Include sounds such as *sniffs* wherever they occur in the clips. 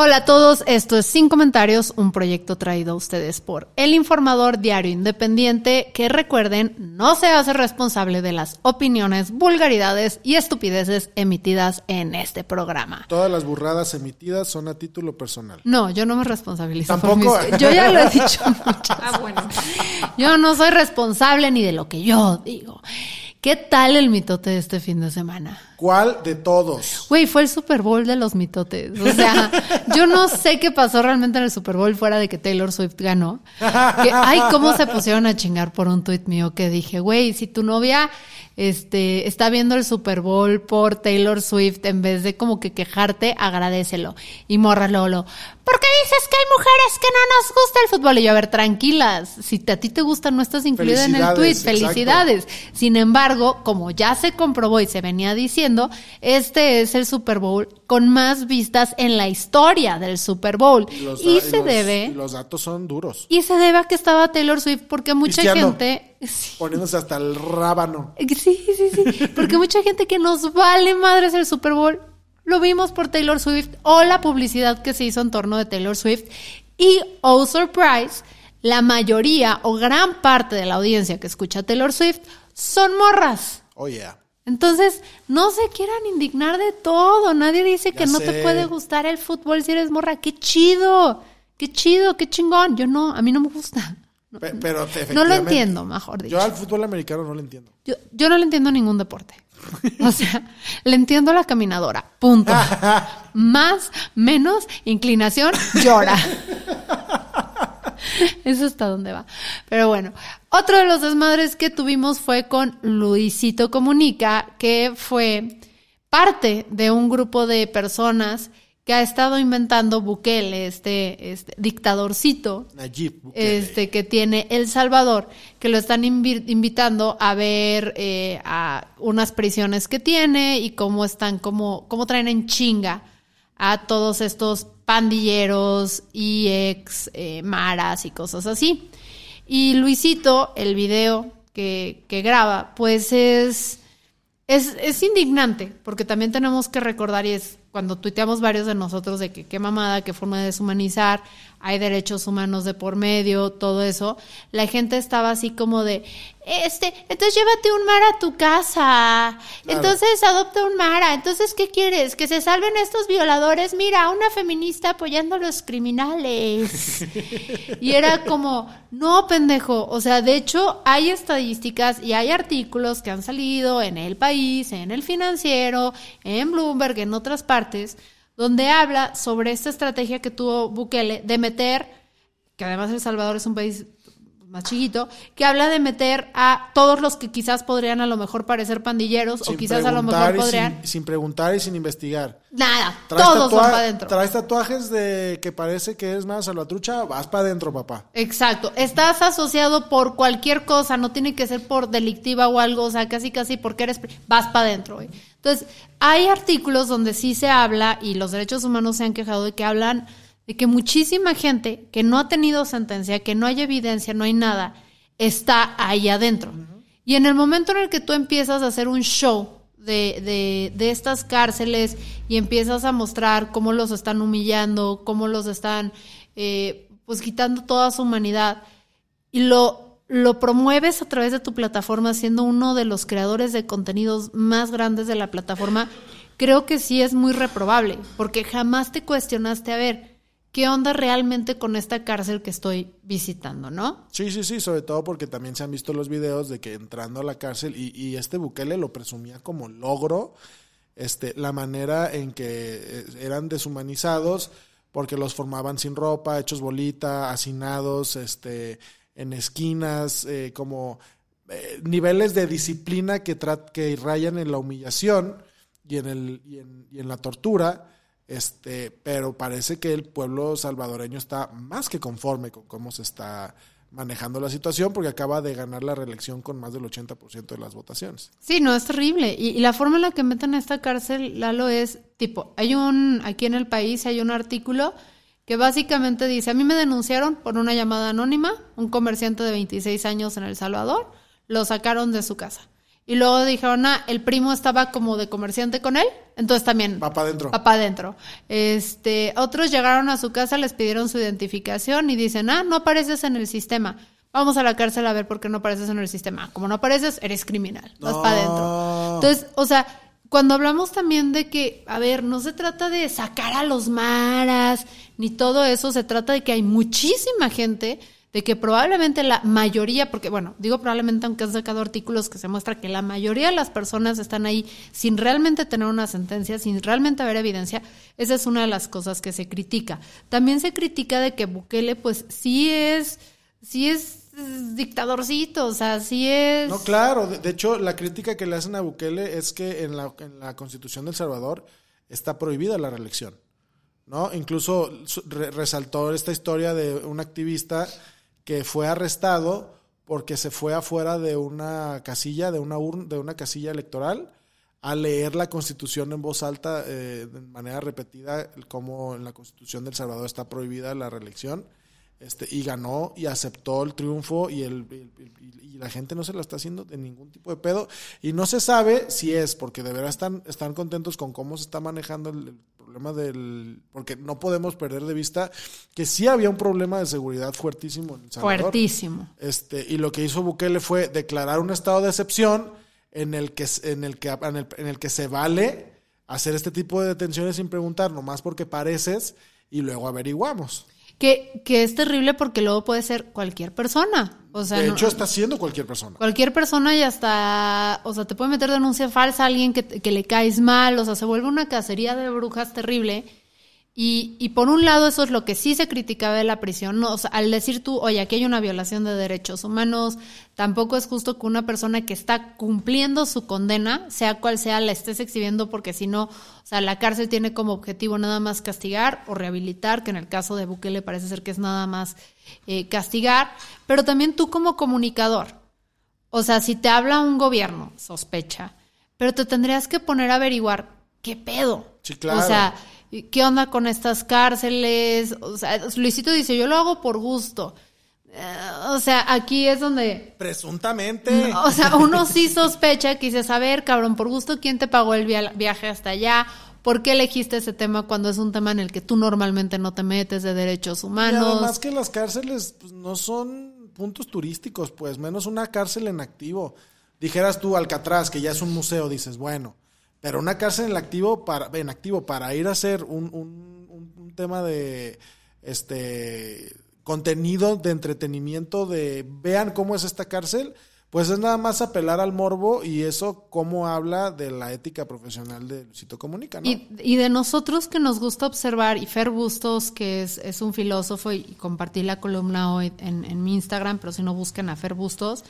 Hola a todos, esto es Sin Comentarios, un proyecto traído a ustedes por El Informador Diario Independiente, que recuerden, no se hace responsable de las opiniones, vulgaridades y estupideces emitidas en este programa. Todas las burradas emitidas son a título personal. No, yo no me responsabilizo. por Tampoco. mis- Yo ya lo he dicho *laughs* muchas Ah, bueno. Yo no soy responsable ni de lo que yo digo. ¿Qué tal el mitote de este fin de semana? ¿Cuál de todos? Güey, fue el Super Bowl de los mitotes. O sea, *laughs* yo no sé qué pasó realmente en el Super Bowl fuera de que Taylor Swift ganó. Que, ay, cómo se pusieron a chingar por un tuit mío que dije, güey, si tu novia este, está viendo el Super Bowl por Taylor Swift, en vez de como que quejarte, agradecelo. Y morra Lolo, ¿por qué dices que hay mujeres que no nos gusta el fútbol? Y yo, a ver, tranquilas, si a ti te gusta, no estás incluida en el tuit. Felicidades, exacto. Sin embargo, como ya se comprobó y se venía diciendo, este es el Super Bowl con más vistas en la historia del Super Bowl. Los- y se los- debe, Los datos son duros. y se debe a que estaba Taylor Swift, porque mucha gente. Poniéndose hasta el rábano. sí, sí, sí. Porque mucha gente que nos vale madres el Super Bowl, lo vimos por Taylor Swift o la publicidad que se hizo en torno de Taylor Swift. Y, oh surprise, la mayoría o gran parte de la audiencia que escucha Taylor Swift son morras. Oh, yeah. Entonces, no se quieran indignar de todo. Nadie dice que no sé. te puede gustar el fútbol si eres morra. ¡Qué chido! ¡Qué chido! ¡Qué chingón! Yo no, a mí no me gusta. Pe- Pero No lo entiendo, mejor dicho. Yo al fútbol americano no lo entiendo. Yo, yo no le entiendo ningún deporte. *laughs* O sea, le entiendo la caminadora. Punto. *laughs* Más, menos, inclinación, llora. *laughs* Eso está donde va. Pero bueno, otro de los desmadres que tuvimos fue con Luisito Comunica, que fue parte de un grupo de personas que ha estado inventando Bukele, este, este dictadorcito, Nayib Bukele. este que tiene El Salvador, que lo están invi- invitando a ver eh, a unas prisiones que tiene y cómo están, cómo, cómo traen en chinga a todos estos pandilleros y ex eh, maras y cosas así. Y Luisito, el video que, que graba, pues es, es, es indignante, porque también tenemos que recordar, y es cuando tuiteamos varios de nosotros de que qué mamada, qué forma de deshumanizar, hay derechos humanos de por medio, todo eso, la gente estaba así como de, este, entonces llévate un mar a tu casa, entonces adopta un mara, entonces ¿qué quieres? Que se salven estos violadores, mira, una feminista apoyando a los criminales. *laughs* y era como, no, pendejo, o sea, de hecho hay estadísticas y hay artículos que han salido en El País, en El Financiero, en Bloomberg, en otras partes, donde habla sobre esta estrategia que tuvo Bukele de meter, que además El Salvador es un país más chiquito, que habla de meter a todos los que quizás podrían a lo mejor parecer pandilleros o quizás a lo mejor podrían... Sin, sin preguntar y sin investigar. Nada, Traes todos van para adentro. Traes tatuajes de que parece que es más salvatrucha, vas para adentro, papá. Exacto, estás asociado por cualquier cosa, no tiene que ser por delictiva o algo, o sea, casi casi porque eres, vas para adentro. Entonces, hay artículos donde sí se habla y los derechos humanos se han quejado de que hablan de que muchísima gente que no ha tenido sentencia, que no hay evidencia, no hay nada, está ahí adentro. Y en el momento en el que tú empiezas a hacer un show de, de, de estas cárceles y empiezas a mostrar cómo los están humillando, cómo los están eh, pues quitando toda su humanidad y lo, lo promueves a través de tu plataforma siendo uno de los creadores de contenidos más grandes de la plataforma, creo que sí es muy reprobable, porque jamás te cuestionaste a ver qué onda realmente con esta cárcel que estoy visitando, ¿no? Sí, sí, sí, sobre todo porque también se han visto los videos de que entrando a la cárcel y, y este Bukele lo presumía como logro, este, la manera en que eh, eran deshumanizados porque los formaban sin ropa, hechos bolita, hacinados, este, en esquinas, eh, como eh, niveles de disciplina que, que rayan en la humillación y en, el, y en, y en la tortura. Este, pero parece que el pueblo salvadoreño está más que conforme con cómo se está manejando la situación porque acaba de ganar la reelección con más del 80% de las votaciones. Sí, no, es terrible. Y, la forma en la que meten a esta cárcel, Lalo, es tipo, hay un, aquí en el país hay un artículo que básicamente dice, a mí me denunciaron por una llamada anónima, un comerciante de 26 años en El Salvador, lo sacaron de su casa. Y luego dijeron, ah, el primo estaba como de comerciante con él, entonces también. Papá adentro. Papá adentro. Este, otros llegaron a su casa, les pidieron su identificación y dicen, ah, no apareces en el sistema. Vamos a la cárcel a ver por qué no apareces en el sistema. Como no apareces, eres criminal. Vas No. para adentro. Entonces, o sea, cuando hablamos también de que, a ver, no se trata de sacar a los maras, ni todo eso, se trata de que hay muchísima gente de que probablemente la mayoría, porque bueno, digo probablemente aunque han sacado artículos que se muestra que la mayoría de las personas están ahí sin realmente tener una sentencia, sin realmente haber evidencia, esa es una de las cosas que se critica. También se critica de que Bukele pues sí es, sí es dictadorcito, o sea, sí es... No, claro. De, hecho, la crítica que le hacen a Bukele es que en la, en la Constitución del Salvador está prohibida la reelección. ¿no? Incluso re resaltó esta historia de un activista que fue arrestado porque se fue afuera de una casilla, de una urna, de una casilla electoral, a leer la Constitución en voz alta eh, de manera repetida, como en la Constitución del Salvador está prohibida la reelección. Este, y ganó y aceptó el triunfo y, el, el, y la gente no se la está haciendo de ningún tipo de pedo. Y no se sabe si es porque de verdad están, están contentos con cómo se está manejando el, problema del... Porque no podemos perder de vista que sí había un problema de seguridad fuertísimo en El Salvador. Fuertísimo. Este, y lo que hizo Bukele fue declarar un estado de excepción en el que, en el que, en el, en el que se vale hacer este tipo de detenciones sin preguntar, nomás porque pareces y luego averiguamos. Que, que, es terrible porque luego puede ser cualquier persona. O sea, de hecho, no, está siendo cualquier persona. Cualquier persona y hasta, o sea, te puede meter denuncia falsa a alguien que, que le caes mal, o sea, se vuelve una cacería de brujas terrible. Y, y por un lado, eso es lo que sí se criticaba de la prisión. ¿no? O sea, al decir tú, oye, aquí hay una violación de derechos humanos, tampoco es justo que una persona que está cumpliendo su condena, sea cual sea, la estés exhibiendo, porque si no, o sea, la cárcel tiene como objetivo nada más castigar o rehabilitar, que en el caso de Bukele parece ser que es nada más eh, castigar, pero también tú como comunicador. O sea, si te habla un gobierno, sospecha, pero te tendrías que poner a averiguar qué pedo. Sí, claro. O sea, ¿qué onda con estas cárceles? O sea, Luisito dice, yo lo hago por gusto. Uh, o sea, aquí es donde... Presuntamente. *laughs* O sea, uno sí sospecha que dices, a ver, cabrón, por gusto, ¿quién te pagó el via viaje hasta allá? ¿Por qué elegiste ese tema cuando es un tema en el que tú normalmente no te metes de derechos humanos? Y además que las cárceles pues, no son puntos turísticos, pues menos una cárcel en activo. Dijeras tú Alcatraz, que ya es un museo, dices, bueno, pero una cárcel en activo para, en activo para ir a hacer un, un, un tema de este contenido de entretenimiento de vean cómo es esta cárcel, pues es nada más apelar al morbo y eso cómo habla de la ética profesional de Luisito Comunica, ¿no? Y, y, de nosotros que nos gusta observar, y Fer Bustos, que es, es un filósofo, y compartí la columna hoy en, en, mi Instagram, pero si no busquen a Fer Bustos,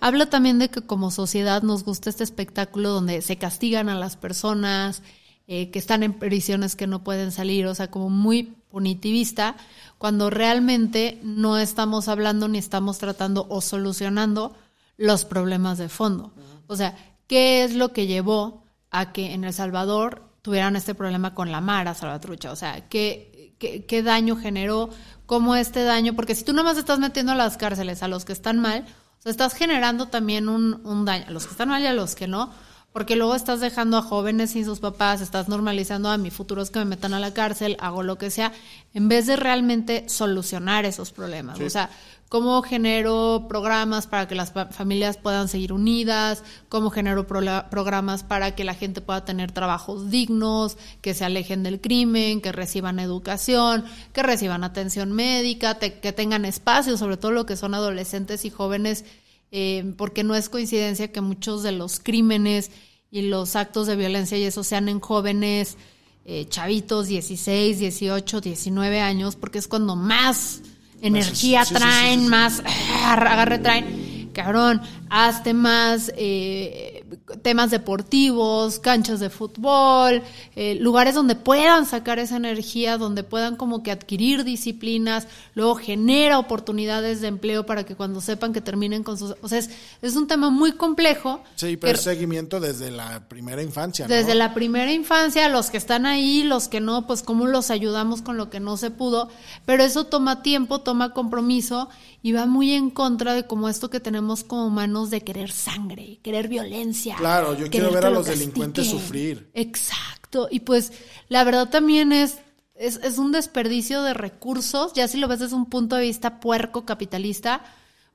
habla también de que como sociedad nos gusta este espectáculo donde se castigan a las personas, eh, que están en prisiones que no pueden salir, o sea, como muy punitivista, cuando realmente no estamos hablando ni estamos tratando o solucionando los problemas de fondo. O sea, ¿qué es lo que llevó a que en El Salvador tuvieran este problema con la Mara Salvatrucha? O sea, ¿qué, qué, qué daño generó? ¿Cómo este daño? Porque si tú nomás estás metiendo a las cárceles a los que están mal, sea, estás generando también un, un daño a los que están mal y a los que no, porque luego estás dejando a jóvenes sin sus papás, estás normalizando a mi futuro es que me metan a la cárcel, hago lo que sea, en vez de realmente solucionar esos problemas. Sí. O sea, cómo genero programas para que las familias puedan seguir unidas, cómo genero pro programas para que la gente pueda tener trabajos dignos, que se alejen del crimen, que reciban educación, que reciban atención médica, que tengan espacios, sobre todo lo que son adolescentes y jóvenes, eh, porque no es coincidencia que muchos de los crímenes y los actos de violencia y eso sean en jóvenes, eh, chavitos, 16, 18, 19 años, porque es cuando más energía sí, traen, sí, sí, más *sniffs* agarre traen. Cabrón, haz temas, eh, temas deportivos, canchas de fútbol, eh, lugares donde puedan sacar esa energía, donde puedan como que adquirir disciplinas, luego genera oportunidades de empleo para que cuando sepan que terminen con sus... O sea, es, es un tema muy complejo. Sí, pero es seguimiento desde la primera infancia. ¿no? Desde la primera infancia, los que están ahí, los que no, pues cómo los ayudamos con lo que no se pudo, pero eso toma tiempo, toma compromiso y va muy en contra de como esto que tenemos como humanos de querer sangre, querer violencia. Claro, yo quiero ver a los delincuentes sufrir. Exacto, y pues la verdad también es, es, es un desperdicio de recursos, ya si lo ves desde un punto de vista puerco capitalista,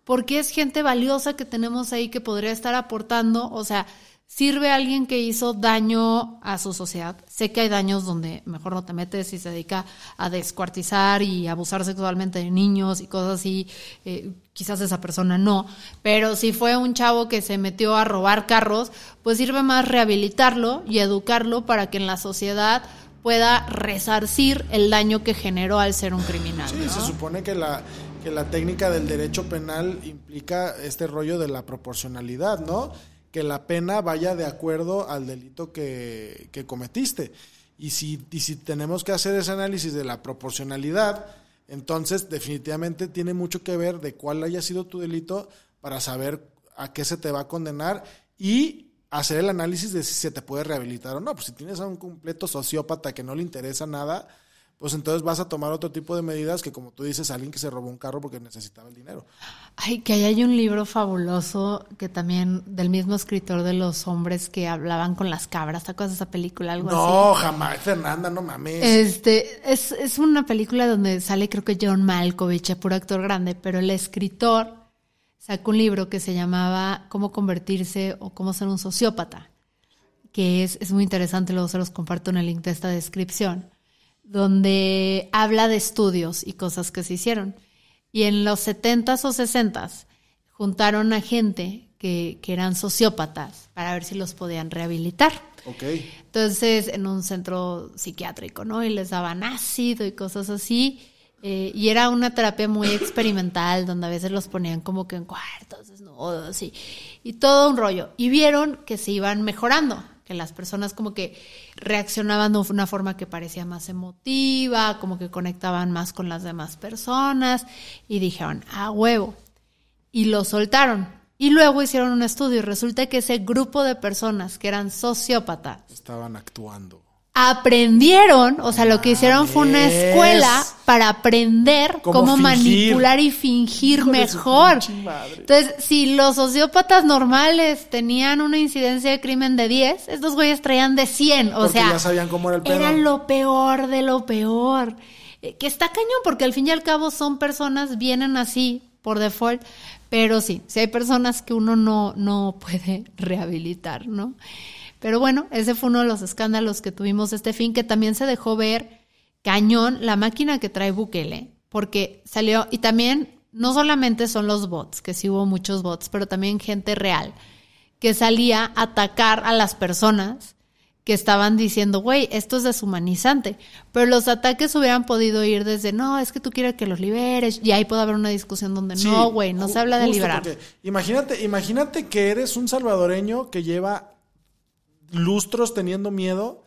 porque es gente valiosa que tenemos ahí que podría estar aportando, o sea, sirve a alguien que hizo daño a su sociedad. Sé que hay daños donde mejor no te metes y se dedica a descuartizar y abusar sexualmente de niños y cosas así. Eh, quizás esa persona no. Pero si fue un chavo que se metió a robar carros, pues sirve más rehabilitarlo y educarlo para que en la sociedad pueda resarcir el daño que generó al ser un criminal. Sí, se supone que la, que la técnica del derecho penal implica este rollo de la proporcionalidad, ¿no? Que la pena vaya de acuerdo al delito que, que cometiste. Y si, y si tenemos que hacer ese análisis de la proporcionalidad, entonces definitivamente tiene mucho que ver de cuál haya sido tu delito para saber a qué se te va a condenar y hacer el análisis de si se te puede rehabilitar o no. Pues si tienes a un completo sociópata que no le interesa nada, pues entonces vas a tomar otro tipo de medidas que, como tú dices, alguien que se robó un carro porque necesitaba el dinero. Ay, que ahí hay un libro fabuloso que también del mismo escritor de los hombres que hablaban con las cabras. ¿Te acuerdas de esa película? Algo no, jamás, Fernanda, no mames. Este, es, es una película donde sale, creo que John Malkovich, puro actor grande, pero el escritor sacó un libro que se llamaba Cómo convertirse o cómo ser un sociópata, que es, es muy interesante, luego se los comparto en el link de esta descripción donde habla de estudios y cosas que se hicieron. Y en los 70s o 60s juntaron a gente que, que, eran sociópatas para ver si los podían rehabilitar. Okay. Entonces, en un centro psiquiátrico, ¿no? Y les daban ácido y cosas así. Eh, y era una terapia muy *coughs* experimental, donde a veces los ponían como que en cuartos desnudos y, y todo un rollo. Y vieron que se iban mejorando que las personas como que reaccionaban de una forma que parecía más emotiva, como que conectaban más con las demás personas y dijeron, a huevo. Y lo soltaron. Y luego hicieron un estudio y resulta que ese grupo de personas que eran sociópatas estaban actuando aprendieron, o sea, lo que hicieron fue una escuela para aprender cómo, manipular y fingir mejor. Entonces, si los sociópatas normales tenían una incidencia de crimen de 10, estos güeyes traían de 100, o sea, ya sabían cómo era el pedo. Eran lo peor de lo peor. Eh, que está cañón porque al fin y al cabo son personas vienen así por default, pero sí, si hay personas que uno no no puede *laughs* rehabilitar, ¿no? Pero bueno, ese fue uno de los escándalos que tuvimos este fin, que también se dejó ver cañón la máquina que trae Bukele, porque salió, y también no solamente son los bots, que sí hubo muchos bots, pero también gente real, que salía a atacar a las personas que estaban diciendo, güey, esto es deshumanizante. Pero los ataques hubieran podido ir desde, no, es que tú quieres que los liberes, y ahí puede haber una discusión donde no, güey, no se habla de liberar. Imagínate, imagínate que eres un salvadoreño que lleva lustros teniendo miedo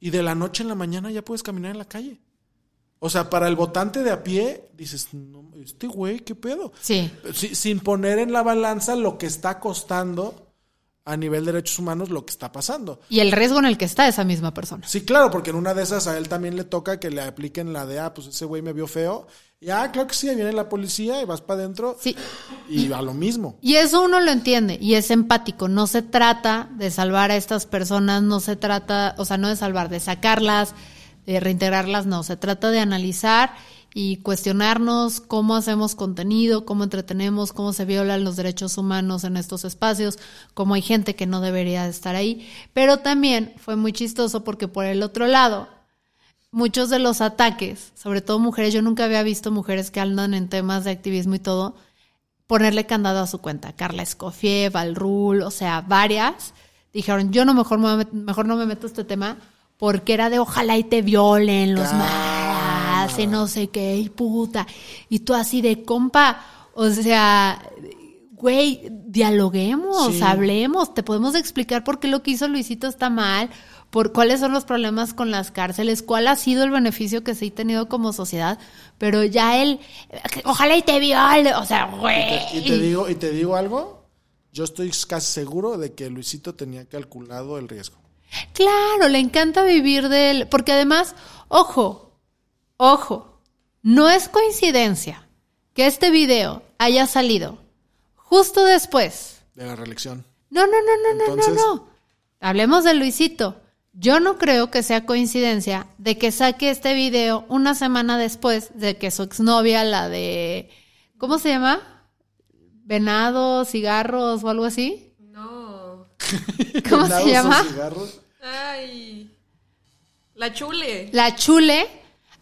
y de la noche en la mañana ya puedes caminar en la calle. O sea, para el votante de a pie, dices, no, este güey, ¿qué pedo? Sí. sin poner en la balanza lo que está costando a nivel de derechos humanos lo que está pasando. Y el riesgo en el que está esa misma persona. Sí, claro, porque en una de esas a él también le toca que le apliquen la de, ah, pues ese güey me vio feo. Y ah, claro que sí, ahí viene la policía y vas para adentro. Sí. Y a lo mismo. Y eso uno lo entiende y es empático. No se trata de salvar a estas personas, no se trata, o sea, no de salvar, de sacarlas, de reintegrarlas, no. Se trata de analizar y cuestionarnos cómo hacemos contenido, cómo entretenemos, cómo se violan los derechos humanos en estos espacios, cómo hay gente que no debería estar ahí. Pero también fue muy chistoso porque por el otro lado, muchos de los ataques, sobre todo mujeres, yo nunca había visto mujeres que andan en temas de activismo y todo, ponerle candado a su cuenta. Carla Escofier, Valrul, o sea, varias, dijeron, yo no mejor, mejor no me meto a este tema porque era de ojalá y te violen los y no sé qué, y puta. Y tú así de compa, o sea, güey, dialoguemos, Sí. hablemos, te podemos explicar por qué lo que hizo Luisito está mal, por cuáles son los problemas con las cárceles, cuál ha sido el beneficio que se ha tenido como sociedad, pero ya él, ojalá y te viole, o sea, güey. Y te digo, y te digo algo, yo estoy casi seguro de que Luisito tenía calculado el riesgo. Claro, le encanta vivir del, porque además, ojo, ojo, no es coincidencia que este video haya salido justo después De la reelección. No, no, no, no, no, Entonces- no, no. Hablemos de Luisito. Yo no creo que sea coincidencia de que saque este video una semana después de que su exnovia, la de. ¿Cómo se llama? Venado, cigarros o algo así. No. *laughs* ¿Cómo Venados se o llama? cigarros. Ay. La chule. La chule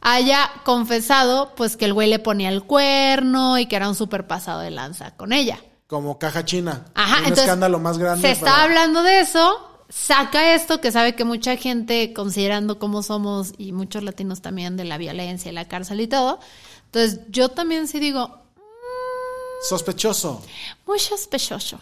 haya confesado pues que el güey le ponía el cuerno y que era un súper pasado de lanza con ella. Como caja china. Ajá, Un entonces escándalo más grande. Se está para- hablando de eso, saca esto que sabe que mucha gente, considerando cómo somos y muchos latinos también de la violencia y la cárcel y todo. Entonces, yo también sí digo, Sospechoso. muy sospechoso.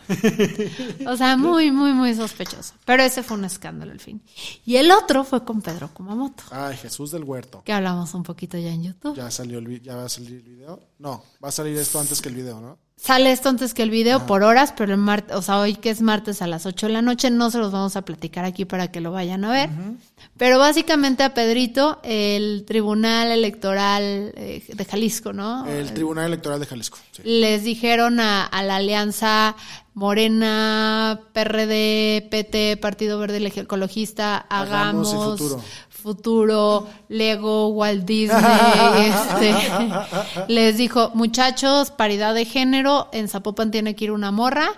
o sea, muy, muy, muy sospechoso. Pero ese fue un escándalo al fin. Y el otro fue con Pedro Kumamoto, Ay, Jesús del Huerto. que hablamos un poquito ya en YouTube. Ya salió el ya va a salir el video. No, va a salir esto antes que el video, ¿no? Sale esto antes que el video por horas, pero el martes, o sea, hoy que es martes a las 8 de la noche, no se los vamos a platicar aquí para que lo vayan a ver. Pero básicamente a Pedrito, el Tribunal Electoral eh, de Jalisco, ¿no? El Tribunal Electoral de Jalisco. sí. Les dijeron a, a la alianza Morena, PRD, PT, Partido Verde Ecologista, Hagamos hagamos, y futuro. Futuro, Lego, Walt Disney, *laughs* este, les dijo, muchachos, paridad de género, en Zapopan tiene que ir una morra.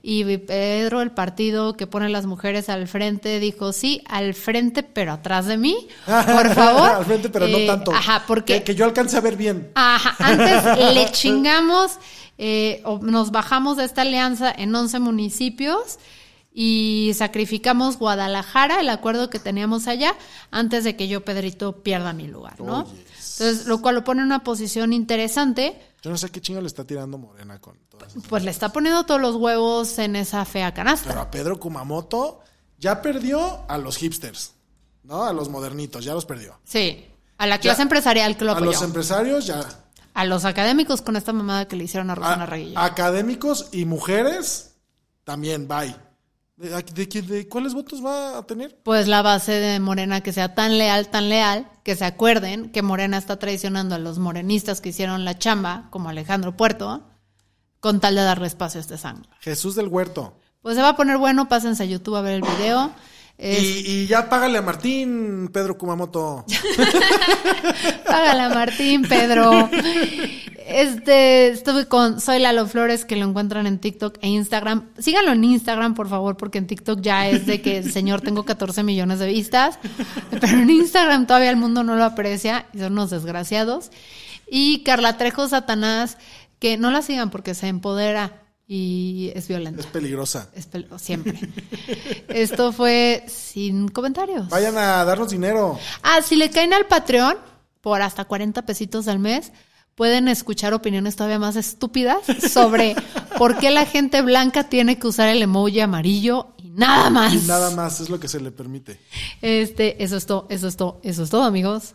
Y Pedro, el partido que pone las mujeres al frente, dijo, sí, al frente, pero atrás de mí, por *laughs* favor. Al frente, pero Eh, no tanto. Ajá, porque Que, que yo alcance a ver bien. Ajá, antes *laughs* le chingamos, eh, o nos bajamos de esta alianza en 11 municipios y sacrificamos Guadalajara, el acuerdo que teníamos allá, antes de que yo, Pedrito, pierda mi lugar, ¿no? Entonces, lo cual lo pone en una posición interesante, Yo no sé qué chingo le está tirando Morena con todas esas- pues le está poniendo todos los huevos en esa fea canasta. Pero a Pedro Kumamoto ya perdió a los hipsters, ¿no? A los modernitos, ya los perdió. Sí, a la clase Ya- empresarial que lo A apoyó. los empresarios ya. A los académicos con esta mamada que le hicieron a Rosana A- Reguillo. académicos y mujeres también, bye. ¿De, de de cuáles votos va a tener? pues la base de Morena que sea tan leal, tan leal, que se acuerden que Morena está traicionando a los morenistas que hicieron la chamba, como Alejandro Puerto, con tal de darle espacio a este sangre. Jesús del Huerto. Pues se va a poner bueno, pásense a YouTube a ver el video. Es- Y, y ya págale a Martín, Pedro Kumamoto. *laughs* Págala, Martín, Pedro. Este, estuve con Soy Lalo Flores, que lo encuentran en TikTok e Instagram. Síganlo en Instagram, por favor, porque en TikTok ya es de que, señor, tengo 14 millones de vistas. Pero en Instagram todavía el mundo no lo aprecia y son unos desgraciados. Y Carla Trejo Satanás, que no la sigan porque se empodera y es violenta. Es peligrosa. Es pel- siempre. *laughs* Esto fue sin comentarios. Vayan a darnos dinero. Ah, si le caen al Patreon por hasta 40 pesitos al mes, pueden escuchar opiniones todavía más estúpidas sobre *laughs* por qué la gente blanca tiene que usar el emoji amarillo y nada más. Y nada más es lo que se le permite. Este, eso es todo, eso es todo, eso es todo, amigos.